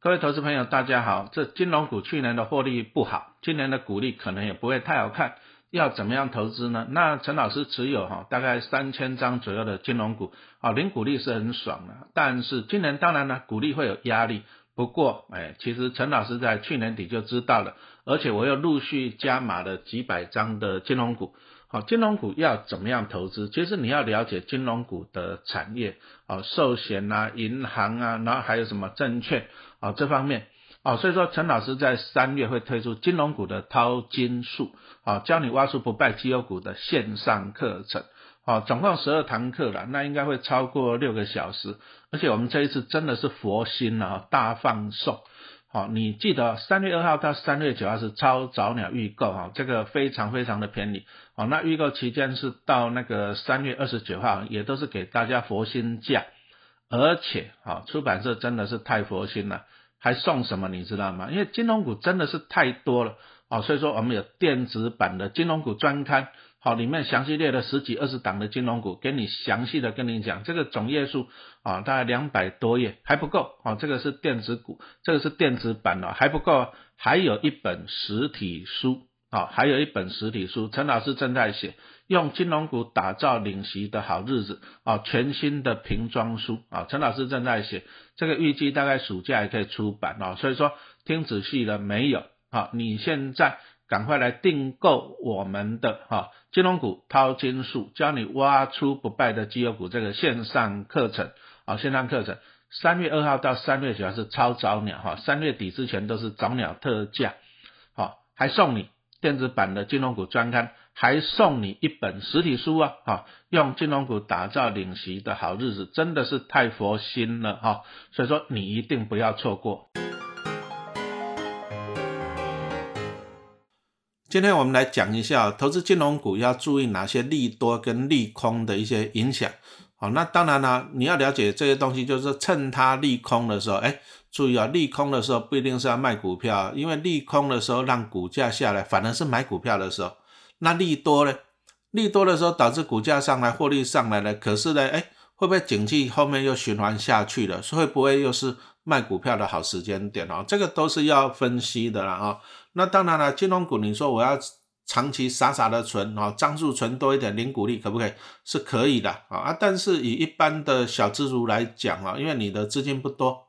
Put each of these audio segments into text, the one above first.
各位投资朋友，大家好。这金融股去年的获利不好，今年的股利可能也不会太好看。要怎么样投资呢？那陈老师持有哈大概三千张左右的金融股，啊，零股利是很爽的。但是今年当然呢，股利会有压力。不过，哎，其实陈老师在去年底就知道了，而且我又陆续加码了几百张的金融股。好，金融股要怎么样投资？其实你要了解金融股的产业，啊，寿险啊，银行啊，然后还有什么证券啊这方面，啊，所以说陈老师在三月会推出金融股的淘金术，啊，教你挖出不败绩优股的线上课程，啊，总共十二堂课了，那应该会超过六个小时，而且我们这一次真的是佛心啊，大放送。好，你记得三月二号到三月九号是超早鸟预购哈，这个非常非常的便宜。好，那预购期间是到那个三月二十九号，也都是给大家佛心价，而且好出版社真的是太佛心了，还送什么你知道吗？因为金融股真的是太多了，哦，所以说我们有电子版的金融股专刊。好，里面详细列了十几二十档的金融股，给你详细的跟你讲，这个总页数啊，大概两百多页还不够啊，这个是电子股，这个是电子版的还不够，还有一本实体书啊，还有一本实体书，陈老师正在写，用金融股打造领席的好日子啊，全新的瓶装书啊，陈老师正在写，这个预计大概暑假也可以出版啊，所以说听仔细了没有啊？你现在。赶快来订购我们的哈金融股淘金术，教你挖出不败的绩优股这个线上课程啊，线上课程三月二号到三月九号是超早鸟哈，三月底之前都是早鸟特价，好，还送你电子版的金融股专刊，还送你一本实体书啊，哈，用金融股打造领席的好日子，真的是太佛心了哈，所以说你一定不要错过。今天我们来讲一下投资金融股要注意哪些利多跟利空的一些影响。好，那当然了，你要了解这些东西，就是趁它利空的时候，哎，注意啊，利空的时候不一定是要卖股票，因为利空的时候让股价下来，反而是买股票的时候。那利多呢？利多的时候导致股价上来，获利上来了，可是呢，哎，会不会景气后面又循环下去了？会不会又是卖股票的好时间点哦？这个都是要分析的啦啊。那当然了，金融股你说我要长期傻傻的存啊，张数存多一点零股利可不可以？是可以的啊啊！但是以一般的小资族来讲啊，因为你的资金不多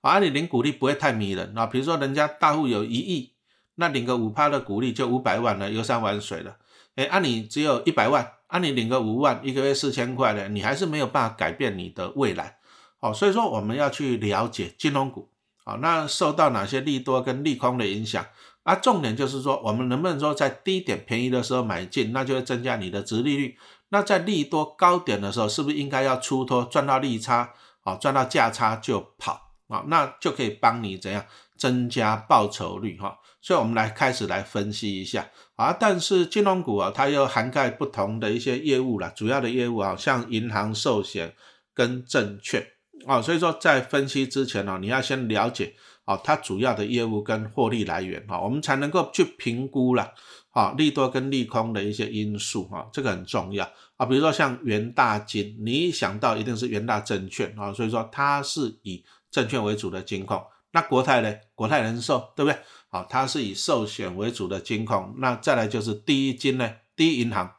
啊，你领股利不会太迷人啊。比如说人家大户有一亿，那领个五趴的股利就五百万了，游山玩水了。哎，按你只有一百万，按你领个五万，一个月四千块的，你还是没有办法改变你的未来。好，所以说我们要去了解金融股啊，那受到哪些利多跟利空的影响？啊，重点就是说，我们能不能说在低点便宜的时候买进，那就会增加你的值利率。那在利多高点的时候，是不是应该要出脱赚到利差，啊，赚到价差就跑啊，那就可以帮你怎样增加报酬率哈。所以，我们来开始来分析一下啊。但是金融股啊，它又涵盖不同的一些业务啦，主要的业务啊，像银行、寿险跟证券啊。所以说，在分析之前呢，你要先了解。啊，它主要的业务跟获利来源哈，我们才能够去评估了，啊，利多跟利空的一些因素哈，这个很重要啊。比如说像元大金，你一想到一定是元大证券啊，所以说它是以证券为主的金控。那国泰呢？国泰人寿对不对？好，它是以寿险为主的金控。那再来就是第一金呢，第一银行，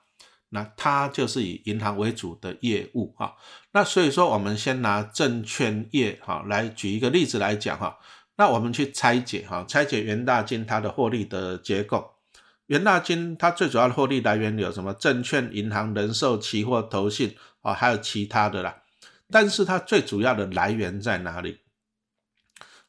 那它就是以银行为主的业务哈。那所以说，我们先拿证券业哈来举一个例子来讲哈。那我们去拆解哈，拆解元大金它的获利的结构。元大金它最主要的获利来源有什么？证券、银行、人寿、期货、投信啊，还有其他的啦。但是它最主要的来源在哪里？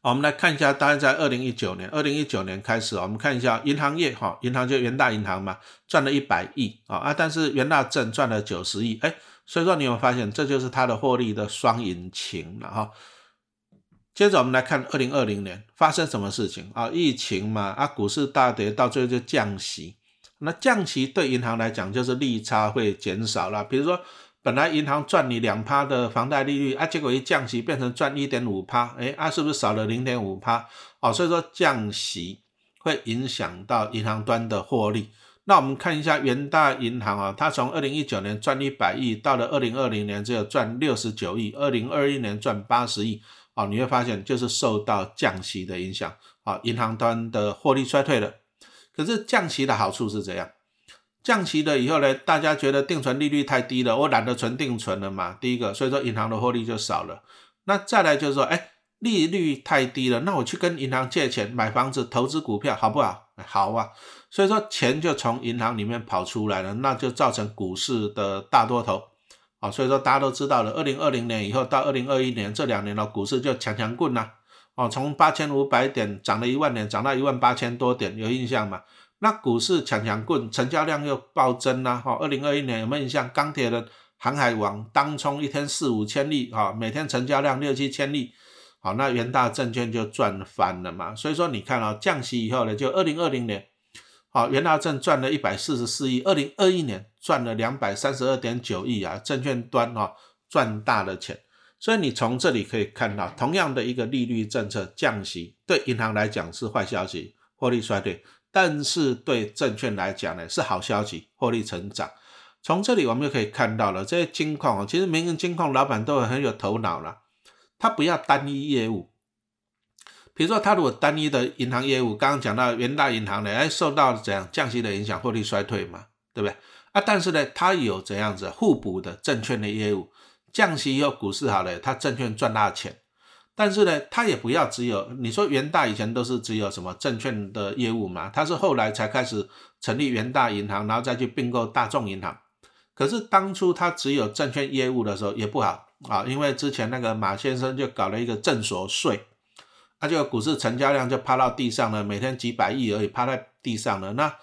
我们来看一下，大概在二零一九年，二零一九年开始，我们看一下银行业哈，银行就元大银行嘛，赚了一百亿啊啊，但是元大证赚了九十亿，哎，所以说你有发现，这就是它的获利的双引擎了哈。接着我们来看二零二零年发生什么事情啊？疫情嘛，啊，股市大跌，到最后就降息。那降息对银行来讲就是利差会减少了。比如说，本来银行赚你两趴的房贷利率啊，结果一降息变成赚一点五趴，哎，啊，是不是少了零点五趴？哦，所以说降息会影响到银行端的获利。那我们看一下元大银行啊，它从二零一九年赚一百亿，到了二零二零年只有赚六十九亿，二零二一年赚八十亿。好，你会发现就是受到降息的影响，好，银行端的获利衰退了。可是降息的好处是怎样？降息了以后呢，大家觉得定存利率太低了，我懒得存定存了嘛。第一个，所以说银行的获利就少了。那再来就是说，哎，利率太低了，那我去跟银行借钱买房子、投资股票，好不好？好啊。所以说钱就从银行里面跑出来了，那就造成股市的大多头。啊，所以说大家都知道了，二零二零年以后到二零二一年这两年的股市就强强棍呐。哦，从八千五百点涨了一万点，涨到一万八千多点，有印象吗？那股市强强棍，成交量又暴增啦。哈，二零二一年有没有印象？钢铁的航海王当冲一天四五千例，哈，每天成交量六七千例，好，那元大证券就赚翻了嘛。所以说你看啊，降息以后呢，就二零二零年，好，元大证赚了一百四十四亿，二零二一年赚了两百三十二点九亿啊，证券端啊赚大了钱。所以你从这里可以看到，同样的一个利率政策降息，对银行来讲是坏消息，获利衰退。但是对证券来讲呢，是好消息，获利成长。从这里我们就可以看到了，这些金矿啊，其实民营金矿老板都很有头脑了。他不要单一业务，比如说他如果单一的银行业务，刚刚讲到元大银行呢，哎，受到怎样降息的影响，获利衰退嘛，对不对？啊，但是呢，他有怎样子互补的证券的业务，降息以后股市好了，他证券赚大钱。但是呢，他也不要只有你说元大以前都是只有什么证券的业务嘛，他是后来才开始成立元大银行，然后再去并购大众银行。可是当初他只有证券业务的时候也不好啊，因为之前那个马先生就搞了一个证所税，那就股市成交量就趴到地上了，每天几百亿而已，趴在地上了那。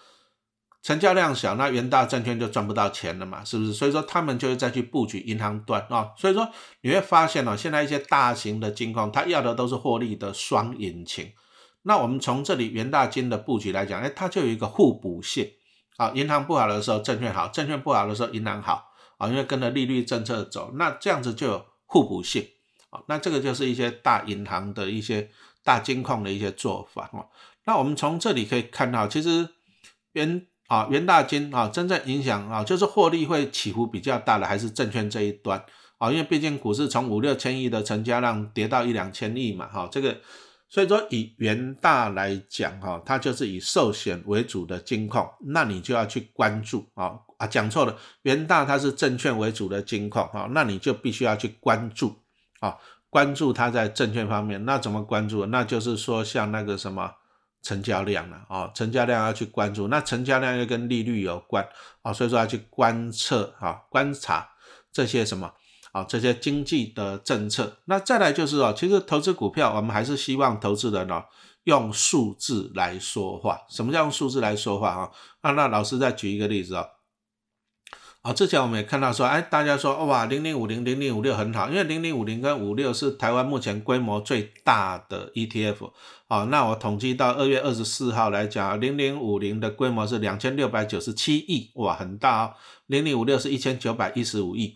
成交量小，那元大证券就赚不到钱了嘛，是不是？所以说他们就会再去布局银行端啊。所以说你会发现哦，现在一些大型的金矿，它要的都是获利的双引擎。那我们从这里元大金的布局来讲，哎，它就有一个互补性啊。银行不好的时候，证券好；证券不好的时候，银行好啊。因为跟着利率政策走，那这样子就有互补性啊。那这个就是一些大银行的一些大金矿的一些做法哦。那我们从这里可以看到，其实元啊，元大金啊，真正影响啊，就是获利会起伏比较大的，还是证券这一端啊？因为毕竟股市从五六千亿的成交量跌到一两千亿嘛，哈，这个所以说以元大来讲哈，它就是以寿险为主的金矿，那你就要去关注啊啊，讲错了，元大它是证券为主的金矿啊，那你就必须要去关注啊，关注它在证券方面，那怎么关注？那就是说像那个什么。成交量了啊，成交量要去关注，那成交量又跟利率有关啊，所以说要去观测啊，观察这些什么啊，这些经济的政策。那再来就是哦，其实投资股票，我们还是希望投资人哦用数字来说话。什么叫用数字来说话啊？那那老师再举一个例子啊。啊，之前我们也看到说，哎，大家说哇，零零五零、零零五六很好，因为零零五零跟五六是台湾目前规模最大的 ETF。哦，那我统计到二月二十四号来讲，零零五零的规模是两千六百九十七亿，哇，很大哦。零零五六是一千九百一十五亿。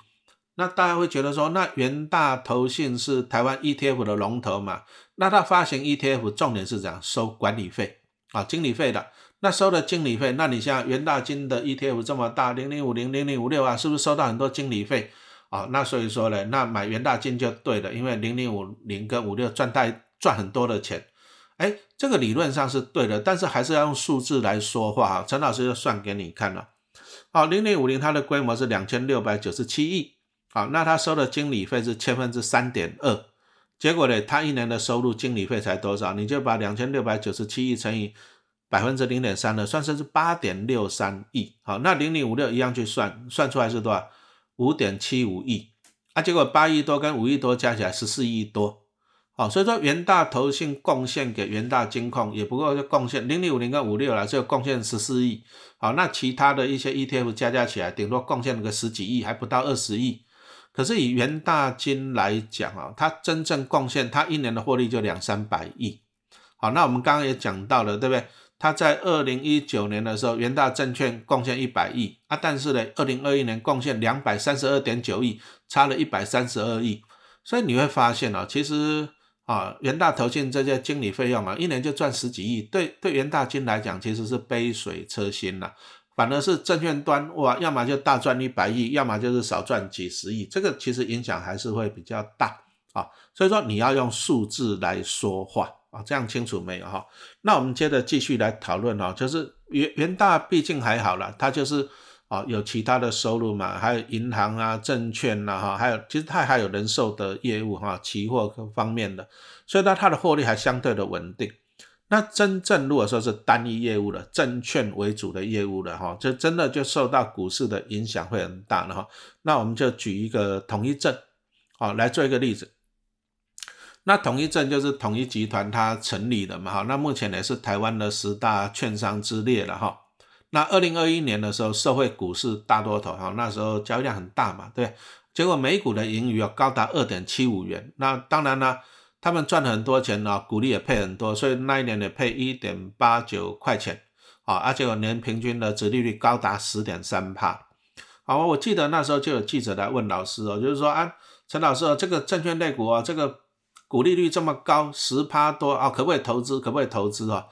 那大家会觉得说，那元大投信是台湾 ETF 的龙头嘛？那它发行 ETF 重点是怎样收管理费啊，经理费的。那收的经理费，那你像元大金的 ETF 这么大，零零五零、零零五六啊，是不是收到很多经理费啊？那所以说呢，那买元大金就对了，因为零零五零跟五六赚大赚很多的钱，哎，这个理论上是对的，但是还是要用数字来说话哈。陈老师就算给你看了，好，零零五零它的规模是两千六百九十七亿，好，那它收的经理费是千分之三点二，结果呢，它一年的收入经理费才多少？你就把两千六百九十七亿乘以。百分之零点三的，算成是八点六三亿。好，那零零五六一样去算，算出来是多少？五点七五亿。啊，结果八亿多跟五亿多加起来十四亿多。好，所以说元大投信贡献给元大金控也不过就贡献零零五零跟五六了，就贡献十四亿。好，那其他的一些 ETF 加加起来，顶多贡献个十几亿，还不到二十亿。可是以元大金来讲啊，它真正贡献，它一年的获利就两三百亿。好，那我们刚刚也讲到了，对不对？他在二零一九年的时候，元大证券贡献一百亿啊，但是呢，二零二一年贡献两百三十二点九亿，差了一百三十二亿。所以你会发现啊，其实啊，元大投信这些经理费用啊，一年就赚十几亿，对对，元大金来讲其实是杯水车薪呐。反而是证券端哇，要么就大赚一百亿，要么就是少赚几十亿，这个其实影响还是会比较大啊，所以说你要用数字来说话啊，这样清楚没有哈？那我们接着继续来讨论哦，就是元元大毕竟还好了，它就是啊有其他的收入嘛，还有银行啊、证券呐哈，还有其实它还有人寿的业务哈，期货各方面的，所以呢它的获利还相对的稳定。那真正如果说是单一业务的证券为主的业务的哈，就真的就受到股市的影响会很大了哈。那我们就举一个统一证，啊来做一个例子。那统一证就是统一集团它成立的嘛哈。那目前也是台湾的十大券商之列了哈。那二零二一年的时候，社会股市大多头哈，那时候交易量很大嘛，对。结果每股的盈余啊高达二点七五元。那当然呢。他们赚很多钱呢，股利也配很多，所以那一年也配一点八九块钱，啊，而且年平均的殖利率高达十点三帕，好，我记得那时候就有记者来问老师哦，就是说啊，陈老师，这个证券类股啊，这个股利率这么高，十趴多啊，可不可以投资？可不可以投资啊？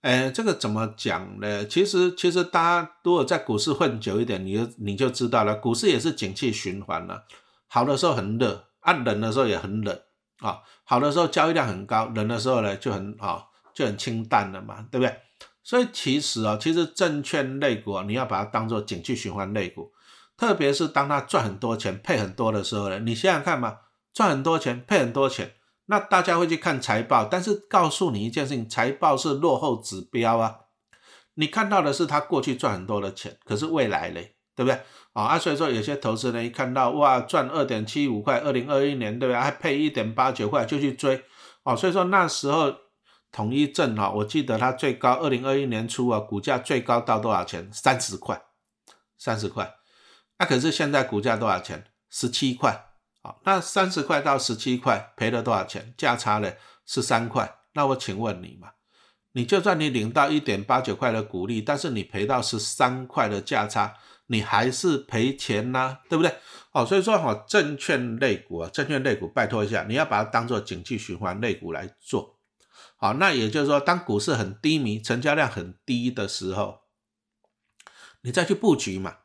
哎，这个怎么讲呢？其实，其实大家如果在股市混久一点，你就你就知道了，股市也是景气循环了，好的时候很热，暗冷的时候也很冷。啊，好的时候交易量很高，冷的时候呢就很啊就很清淡了嘛，对不对？所以其实啊，其实证券类股啊，你要把它当做景气循环类股，特别是当它赚很多钱、配很多的时候呢，你想想看嘛，赚很多钱、配很多钱，那大家会去看财报，但是告诉你一件事情，财报是落后指标啊，你看到的是他过去赚很多的钱，可是未来嘞？对不对？啊，啊所以说有些投资人一看到哇赚二点七五块，二零二一年对不对？还配一点八九块就去追，哦，所以说那时候统一证哈，我记得它最高二零二一年初啊，股价最高到多少钱？三十块，三十块。那可是现在股价多少钱？十七块。好，那三十块到十七块赔了多少钱？价差呢？十三块。那我请问你嘛，你就算你领到一点八九块的股利，但是你赔到十三块的价差。你还是赔钱呐，对不对？哦，所以说哈，证券类股啊，证券类股，拜托一下，你要把它当做景气循环类股来做。好，那也就是说，当股市很低迷、成交量很低的时候，你再去布局嘛。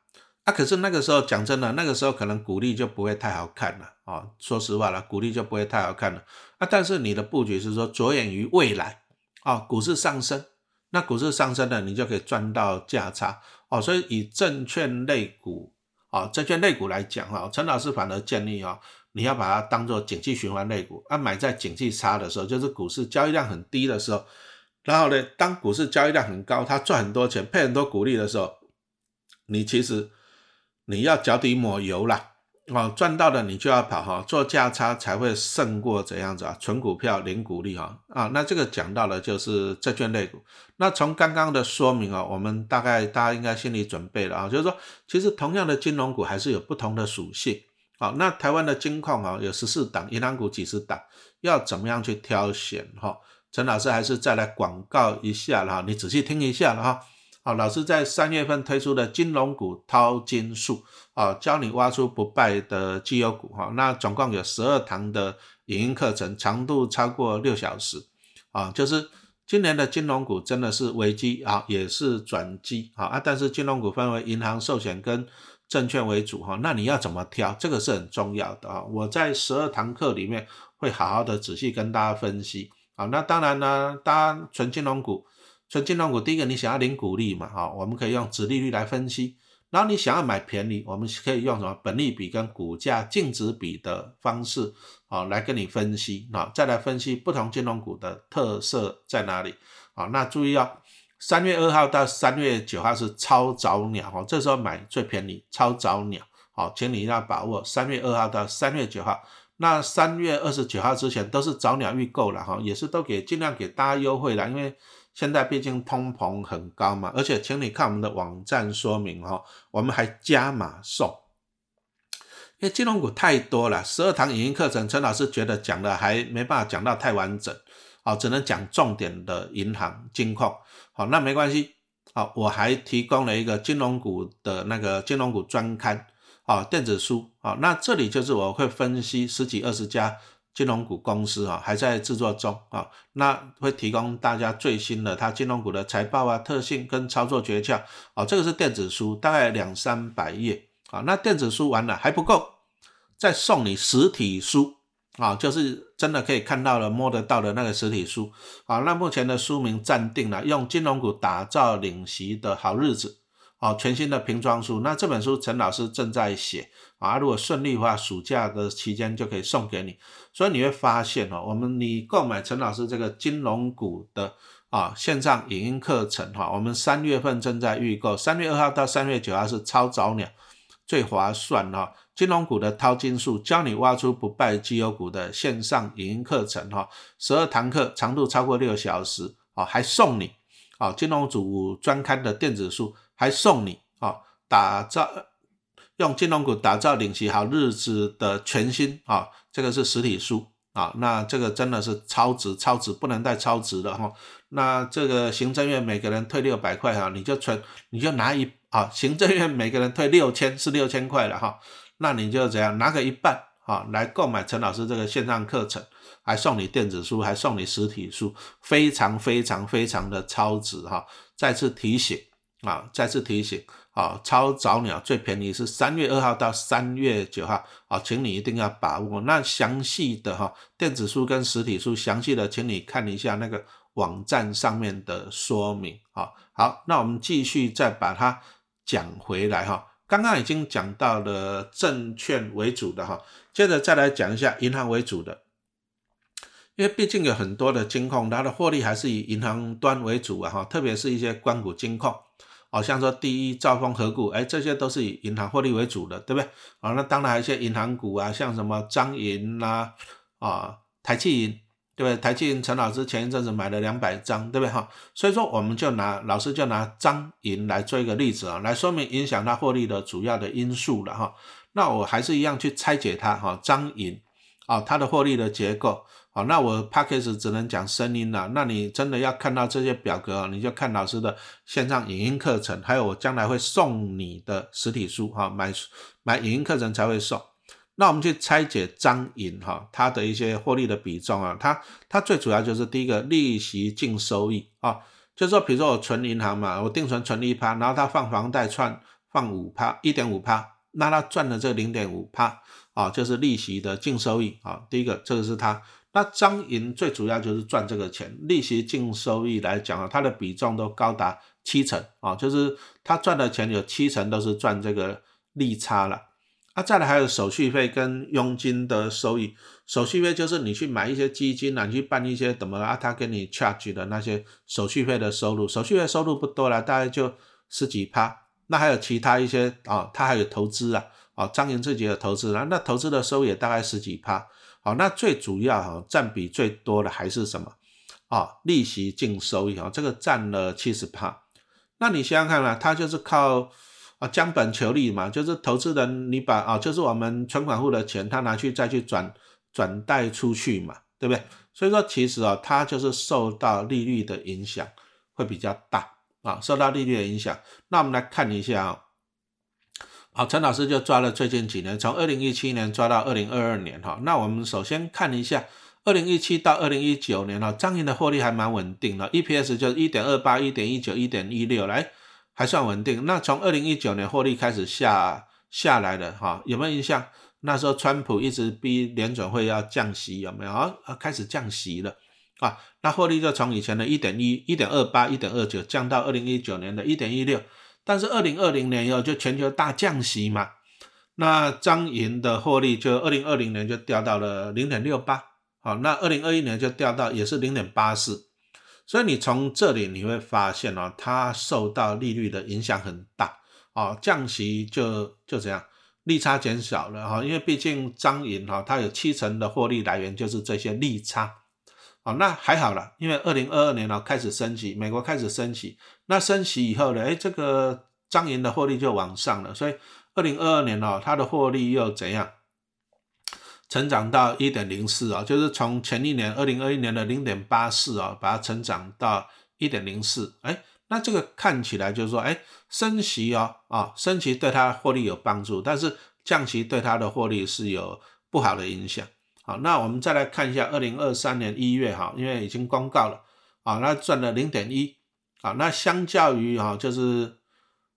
啊，可是那个时候讲真的，那个时候可能股利就不会太好看了啊。说实话了，股利就不会太好看了。啊，但是你的布局是说着眼于未来啊，股市上升，那股市上升了，你就可以赚到价差。哦，所以以证券类股啊，证券类股来讲哈，陈老师反而建议啊，你要把它当做景气循环类股，啊，买在景气差的时候，就是股市交易量很低的时候，然后呢，当股市交易量很高，它赚很多钱，配很多股利的时候，你其实你要脚底抹油啦。哦，赚到的你就要跑哈，做价差才会胜过怎样子啊？纯股票零股利哈啊，那这个讲到了就是债券类股。那从刚刚的说明啊，我们大概大家应该心理准备了啊，就是说其实同样的金融股还是有不同的属性。好，那台湾的金矿啊有十四档，银行股几十档，要怎么样去挑选哈？陈老师还是再来广告一下了哈，你仔细听一下了哈。好，老师在三月份推出的金融股淘金术啊，教你挖出不败的绩优股哈。那总共有十二堂的影音课程，长度超过六小时啊。就是今年的金融股真的是危机啊，也是转机啊啊。但是金融股分为银行、寿险跟证券为主哈。那你要怎么挑？这个是很重要的啊。我在十二堂课里面会好好的仔细跟大家分析啊。那当然呢，大家纯金融股。纯金融股，第一个你想要领股利嘛？哈，我们可以用殖利率来分析。然后你想要买便宜，我们可以用什么本利比跟股价净值比的方式，啊，来跟你分析。啊，再来分析不同金融股的特色在哪里。啊，那注意哦，三月二号到三月九号是超早鸟，哈，这时候买最便宜，超早鸟。好，请你要把握三月二号到三月九号。那三月二十九号之前都是早鸟预购了，哈，也是都给尽量给大家优惠了，因为。现在毕竟通膨很高嘛，而且请你看我们的网站说明哈，我们还加码送，因为金融股太多了，十二堂语音课程，陈老师觉得讲的还没办法讲到太完整，好，只能讲重点的银行金控，好，那没关系，好，我还提供了一个金融股的那个金融股专刊，好，电子书，好，那这里就是我会分析十几二十家。金融股公司啊，还在制作中啊，那会提供大家最新的它金融股的财报啊、特性跟操作诀窍啊。这个是电子书，大概两三百页啊。那电子书完了还不够，再送你实体书啊，就是真的可以看到了、摸得到的那个实体书啊。那目前的书名暂定了，用金融股打造领席的好日子。哦，全新的瓶装书，那这本书陈老师正在写啊，如果顺利的话，暑假的期间就可以送给你。所以你会发现哦，我们你购买陈老师这个金融股的啊线上影音课程哈，我们三月份正在预购，三月二号到三月九号是超早鸟，最划算哈。金融股的淘金术，教你挖出不败绩优股的线上影音课程哈，十二堂课，长度超过六小时啊，还送你啊金融组专刊的电子书。还送你啊，打造用金融股打造领息好日子的全新啊，这个是实体书啊，那这个真的是超值超值，不能再超值了哈。那这个行政院每个人退六百块哈，你就存你就拿一啊，行政院每个人退六千是六千块了哈，那你就怎样拿个一半啊来购买陈老师这个线上课程，还送你电子书，还送你实体书，非常非常非常的超值哈。再次提醒。啊，再次提醒啊，超早鸟最便宜是三月二号到三月九号啊，请你一定要把握。那详细的哈，电子书跟实体书详细的，请你看一下那个网站上面的说明啊。好，那我们继续再把它讲回来哈。刚刚已经讲到了证券为主的哈，接着再来讲一下银行为主的，因为毕竟有很多的金控，它的获利还是以银行端为主啊哈，特别是一些关谷金控。好像说第一兆丰合股，哎，这些都是以银行获利为主的，对不对？啊，那当然还有一些银行股啊，像什么张银啦，啊，台气银，对不对？台气银陈老师前一阵子买了两百张，对不对？哈，所以说我们就拿老师就拿张银来做一个例子啊，来说明影响它获利的主要的因素了哈。那我还是一样去拆解它哈，张银啊，它的获利的结构。好，那我 p a c k a g e 只能讲声音了。那你真的要看到这些表格，你就看老师的线上影音课程，还有我将来会送你的实体书哈，买买影音课程才会送。那我们去拆解张银哈，它的一些获利的比重啊，它它最主要就是第一个利息净收益啊，就是说比如说我存银行嘛，我定存存一趴，然后它放房贷串放五趴，一点五趴，那它赚的这零点五趴啊，就是利息的净收益啊。第一个这个是它。那张银最主要就是赚这个钱，利息净收益来讲啊，它的比重都高达七成啊，就是他赚的钱有七成都是赚这个利差了。啊，再来还有手续费跟佣金的收益，手续费就是你去买一些基金啊，你去办一些怎么啊，他给你 charge 的那些手续费的收入，手续费收入不多了，大概就十几趴。那还有其他一些啊，他还有投资啊，啊，张银自己的投资啊，那投资的收益也大概十几趴。好，那最主要哈占比最多的还是什么啊？利息净收益啊，这个占了七十趴。那你想想看嘛，它就是靠啊将本求利嘛，就是投资人你把啊，就是我们存款户的钱，他拿去再去转转贷出去嘛，对不对？所以说其实啊，它就是受到利率的影响会比较大啊，受到利率的影响。那我们来看一下啊。好，陈老师就抓了最近几年，从二零一七年抓到二零二二年哈。那我们首先看一下二零一七到二零一九年哈，张银的获利还蛮稳定的，EPS 就是一点二八、一点一九、一点一六，来还算稳定。那从二零一九年获利开始下下来了哈，有没有印象？那时候川普一直逼联准会要降息，有没有啊？开始降息了啊，那获利就从以前的一点一、一点二八、一点二九降到二零一九年的一点一六。但是二零二零年以后就全球大降息嘛，那张银的获利就二零二零年就掉到了零点六八，好，那二零二一年就掉到也是零点八四，所以你从这里你会发现哦，它受到利率的影响很大，哦，降息就就这样，利差减少了哈，因为毕竟张银哈，它有七成的获利来源就是这些利差。哦，那还好了，因为二零二二年呢开始升息，美国开始升息，那升息以后呢，哎，这个张银的获利就往上了，所以二零二二年哦，它的获利又怎样，成长到一点零四啊，就是从前一年二零二一年的零点八四啊，把它成长到一点零四，哎，那这个看起来就是说，哎，升息哦，啊，升息对它获利有帮助，但是降息对它的获利是有不好的影响。好，那我们再来看一下二零二三年一月哈，因为已经公告了啊，那赚了零点一啊，那相较于哈，就是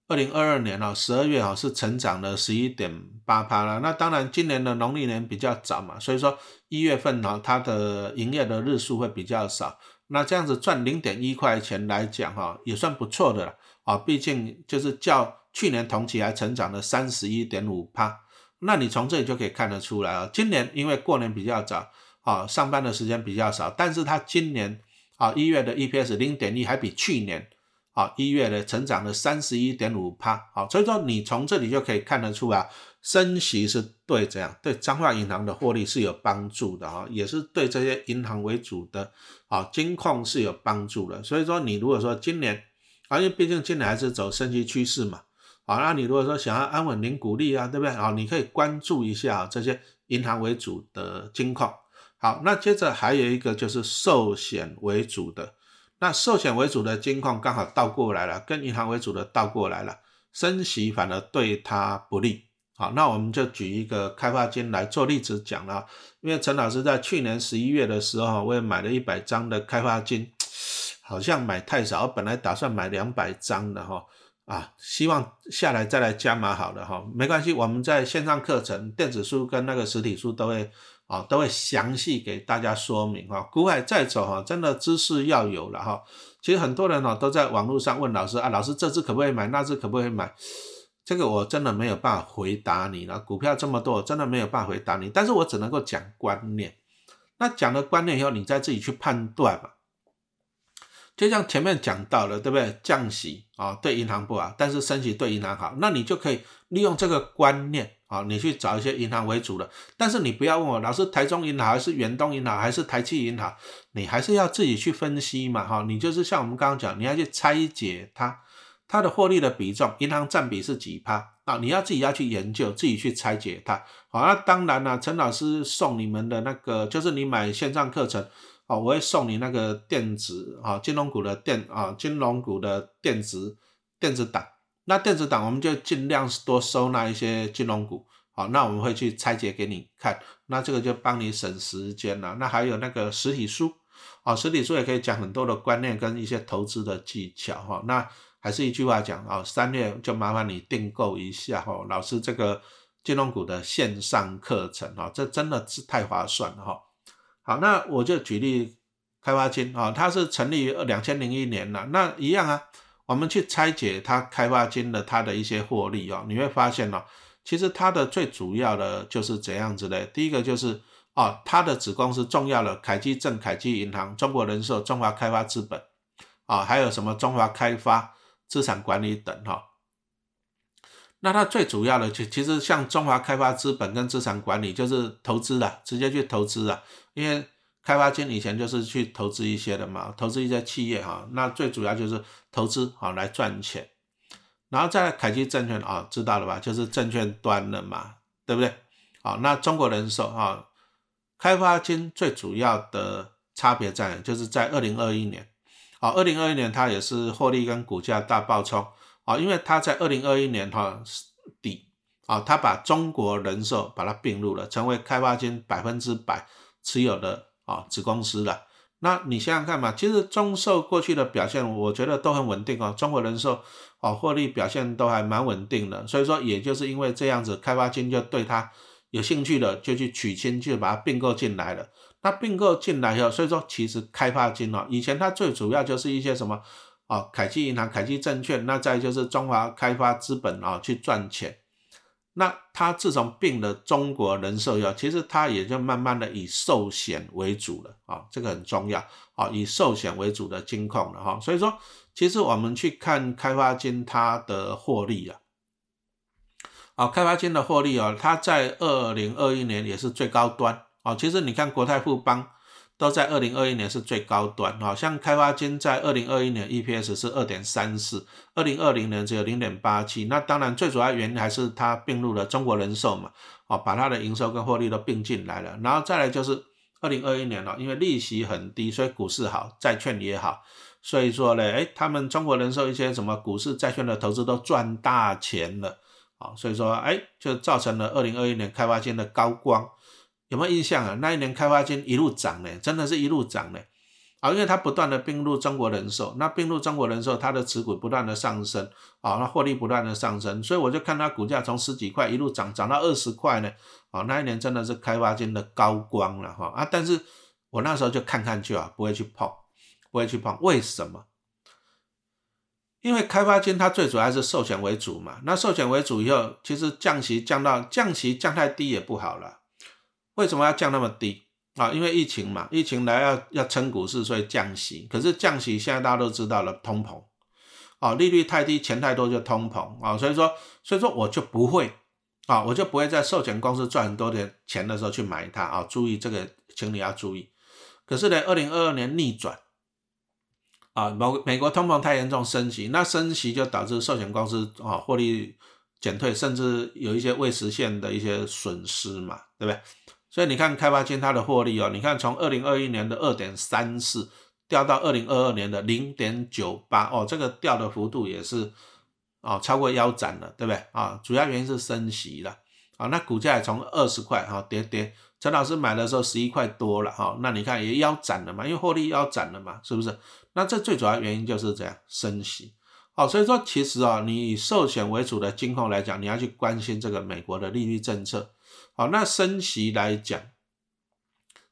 二零二二年哦，十二月哈是成长了十一点八趴了。那当然，今年的农历年比较早嘛，所以说一月份呢，它的营业的日数会比较少。那这样子赚零点一块钱来讲哈，也算不错的了啊。毕竟就是较去年同期还成长了三十一点五趴。那你从这里就可以看得出来啊，今年因为过年比较早啊，上班的时间比较少，但是它今年啊一月的 EPS 零点一还比去年。啊，一月的成长了三十一点五帕，好，所以说你从这里就可以看得出啊，升息是对这样对彰化银行的获利是有帮助的哈，也是对这些银行为主的啊金控是有帮助的。所以说你如果说今年啊，因为毕竟今年还是走升级趋势嘛，啊，那你如果说想要安稳零股利啊，对不对？啊，你可以关注一下这些银行为主的金控。好，那接着还有一个就是寿险为主的。那寿险为主的金矿刚好倒过来了，跟银行为主的倒过来了，升息反而对它不利。好，那我们就举一个开发金来做例子讲了，因为陈老师在去年十一月的时候，我也买了一百张的开发金，好像买太少，本来打算买两百张的哈，啊，希望下来再来加码好了哈，没关系，我们在线上课程、电子书跟那个实体书都会。啊，都会详细给大家说明哈。股海再走哈，真的知识要有了哈。其实很多人呢都在网络上问老师啊，老师这只可不可以买，那只可不可以买？这个我真的没有办法回答你了。股票这么多，真的没有办法回答你。但是我只能够讲观念。那讲了观念以后，你再自己去判断嘛。就像前面讲到了，对不对？降息啊，对银行不好，但是升息对银行好，那你就可以利用这个观念啊，你去找一些银行为主的。但是你不要问我，老师台中银行还是远东银行还是台气银行，你还是要自己去分析嘛，哈，你就是像我们刚刚讲，你要去拆解它，它的获利的比重，银行占比是几趴啊？你要自己要去研究，自己去拆解它。好，那当然了，陈老师送你们的那个，就是你买线上课程。哦，我会送你那个电子啊，金融股的电啊，金融股的电子电子档。那电子档我们就尽量多收纳一些金融股。好，那我们会去拆解给你看。那这个就帮你省时间了。那还有那个实体书，啊，实体书也可以讲很多的观念跟一些投资的技巧哈。那还是一句话讲啊，三月就麻烦你订购一下哈，老师这个金融股的线上课程啊，这真的是太划算了哈。好，那我就举例开发金啊，它是成立于两千零一年了，那一样啊，我们去拆解它开发金的它的一些获利哦，你会发现哦，其实它的最主要的就是怎样子的，第一个就是啊，它的子公司重要的凯基证、凯基银行、中国人寿、中华开发资本啊，还有什么中华开发资产管理等哈。那它最主要的，其其实像中华开发资本跟资产管理，就是投资的，直接去投资的。因为开发金以前就是去投资一些的嘛，投资一些企业哈。那最主要就是投资啊来赚钱。然后在凯基证券啊，知道了吧？就是证券端的嘛，对不对？好，那中国人寿啊，开发金最主要的差别在，就是在二零二一年，啊，二零二一年它也是获利跟股价大爆冲。啊，因为它在二零二一年哈底啊，它把中国人寿把它并入了，成为开发金百分之百持有的啊子公司的。那你想想看嘛，其实中寿过去的表现，我觉得都很稳定哦。中国人寿哦获利表现都还蛮稳定的，所以说也就是因为这样子，开发金就对它有兴趣的，就去取亲，就把它并购进来了。那并购进来以后，所以说其实开发金哦，以前它最主要就是一些什么。啊，凯基银行、凯基证券，那再就是中华开发资本啊，去赚钱。那他自从并了中国人寿以后，其实他也就慢慢的以寿险为主了啊，这个很重要啊，以寿险为主的金控了哈。所以说，其实我们去看开发金它的获利啊，啊，开发金的获利啊，它在二零二一年也是最高端啊。其实你看国泰富邦。都在二零二一年是最高端，哈，像开发金在二零二一年 EPS 是二点三四，二零二零年只有零点八七，那当然最主要原因还是它并入了中国人寿嘛，哦，把它的营收跟获利都并进来了，然后再来就是二零二一年了，因为利息很低，所以股市好，债券也好，所以说呢，哎，他们中国人寿一些什么股市债券的投资都赚大钱了，啊，所以说，哎，就造成了二零二一年开发金的高光。有没有印象啊？那一年开发金一路涨呢，真的是一路涨呢。啊，因为它不断的并入中国人寿，那并入中国人寿，它的持股不断的上升，啊，那获利不断的上升，所以我就看它股价从十几块一路涨涨到二十块呢，啊，那一年真的是开发金的高光了哈啊，但是我那时候就看看就好，不会去碰，不会去碰，为什么？因为开发金它最主要是寿险为主嘛，那寿险为主以后，其实降息降到降息降太低也不好了，为什么要降那么低？啊，因为疫情嘛，疫情来要要撑股市，所以降息。可是降息现在大家都知道了，通膨，啊，利率太低，钱太多就通膨啊，所以说，所以说我就不会啊，我就不会在寿险公司赚很多的钱的时候去买它啊。注意这个，请你要注意。可是呢，二零二二年逆转啊，某美国通膨太严重，升息，那升息就导致寿险公司啊获利减退，甚至有一些未实现的一些损失嘛，对不对？所以你看开发金它的获利哦，你看从二零二一年的二点三四掉到二零二二年的零点九八哦，这个掉的幅度也是哦超过腰斩了，对不对啊？主要原因是升息了啊，那股价也从二十块哈跌跌，陈老师买的时候十一块多了哈，那你看也腰斩了嘛，因为获利腰斩了嘛，是不是？那这最主要原因就是这样升息。好，所以说其实啊，你以寿险为主的金控来讲，你要去关心这个美国的利率政策。好，那升息来讲，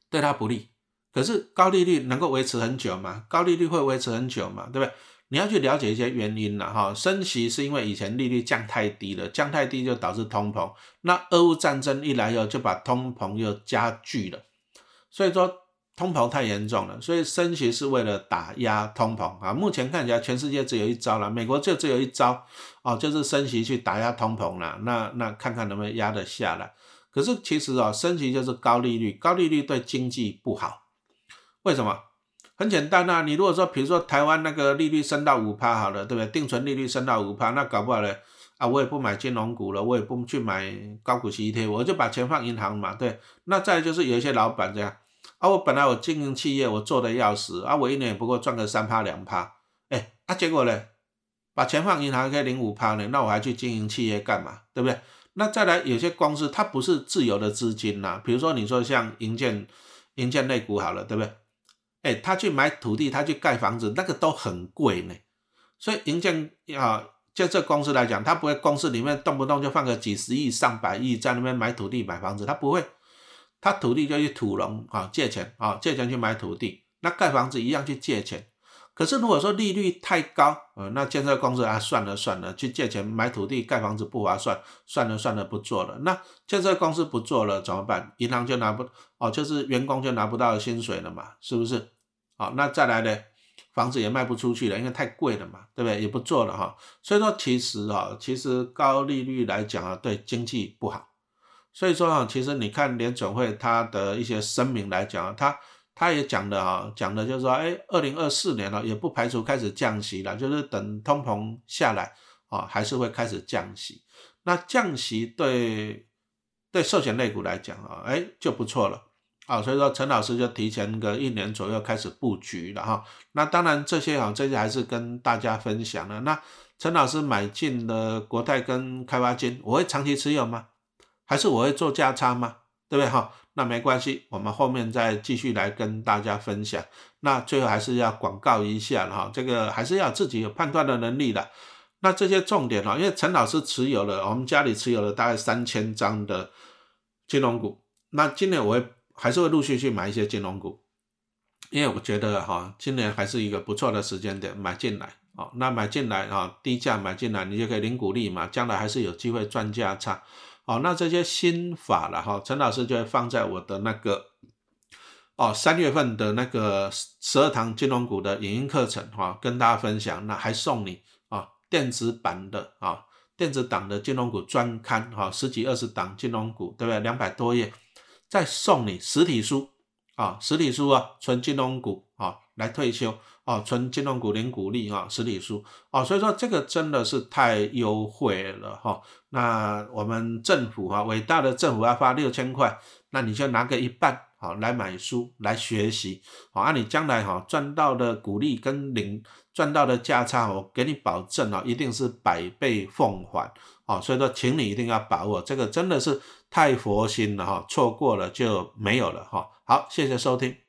对它不利。可是高利率能够维持很久吗？高利率会维持很久吗？对不对？你要去了解一些原因了哈。升息是因为以前利率降太低了，降太低就导致通膨。那俄乌战争一来以后，就把通膨又加剧了。所以说通膨太严重了，所以升息是为了打压通膨啊。目前看起来全世界只有一招了，美国就只有一招哦，就是升息去打压通膨了。那那看看能不能压得下来。可是其实啊，升息就是高利率，高利率对经济不好。为什么？很简单呐，你如果说，比如说台湾那个利率升到五趴好了，对不对？定存利率升到五趴，那搞不好呢，啊，我也不买金融股了，我也不去买高股息 ETF，我就把钱放银行嘛，对。那再就是有一些老板这样，啊，我本来我经营企业，我做的要死，啊，我一年也不过赚个三趴两趴，哎，啊，结果呢，把钱放银行可以领五趴呢，那我还去经营企业干嘛？对不对？那再来，有些公司它不是自由的资金呐，比如说你说像银建、银建类股好了，对不对？哎，他去买土地，他去盖房子，那个都很贵呢。所以银建啊，建设公司来讲，他不会公司里面动不动就放个几十亿、上百亿在那边买土地、买房子，他不会，他土地就去土融啊，借钱啊，借钱去买土地，那盖房子一样去借钱。可是如果说利率太高，呃，那建设公司啊，算了算了，去借钱买土地盖房子不划算，算了算了，不做了。那建设公司不做了怎么办？银行就拿不哦，就是员工就拿不到薪水了嘛，是不是？好，那再来呢，房子也卖不出去了，因为太贵了嘛，对不对？也不做了哈。所以说其实啊，其实高利率来讲啊，对经济不好。所以说啊，其实你看联准会它的一些声明来讲，它。他也讲的啊，讲的就是说，哎，二零二四年了，也不排除开始降息了，就是等通膨下来啊，还是会开始降息。那降息对对寿险类股来讲啊，哎就不错了啊，所以说陈老师就提前个一年左右开始布局了哈。那当然这些啊，这些还是跟大家分享的。那陈老师买进的国泰跟开发金，我会长期持有吗？还是我会做价差吗？对不对哈？那没关系，我们后面再继续来跟大家分享。那最后还是要广告一下哈，这个还是要自己有判断的能力的。那这些重点哈，因为陈老师持有了，我们家里持有了大概三千张的金融股。那今年我会还是会陆续去买一些金融股，因为我觉得哈，今年还是一个不错的时间点买进来。哦，那买进来啊，低价买进来，你就可以领股利嘛，将来还是有机会赚价差。哦，那这些心法了哈，陈老师就会放在我的那个哦三月份的那个十二堂金融股的影音课程哈，跟大家分享。那还送你啊电子版的啊电子档的金融股专刊哈，十几二十档金融股，对不对？两百多页，再送你实体书啊，实体书啊，纯金融股啊，来退休。哦，存金融股零股利啊，实体书哦，所以说这个真的是太优惠了哈。那我们政府哈，伟大的政府要发六千块，那你就拿个一半好来买书来学习，好，啊，你将来哈赚到的股利跟零赚到的价差，我给你保证啊，一定是百倍奉还哦。所以说，请你一定要把握这个，真的是太佛心了哈，错过了就没有了哈。好，谢谢收听。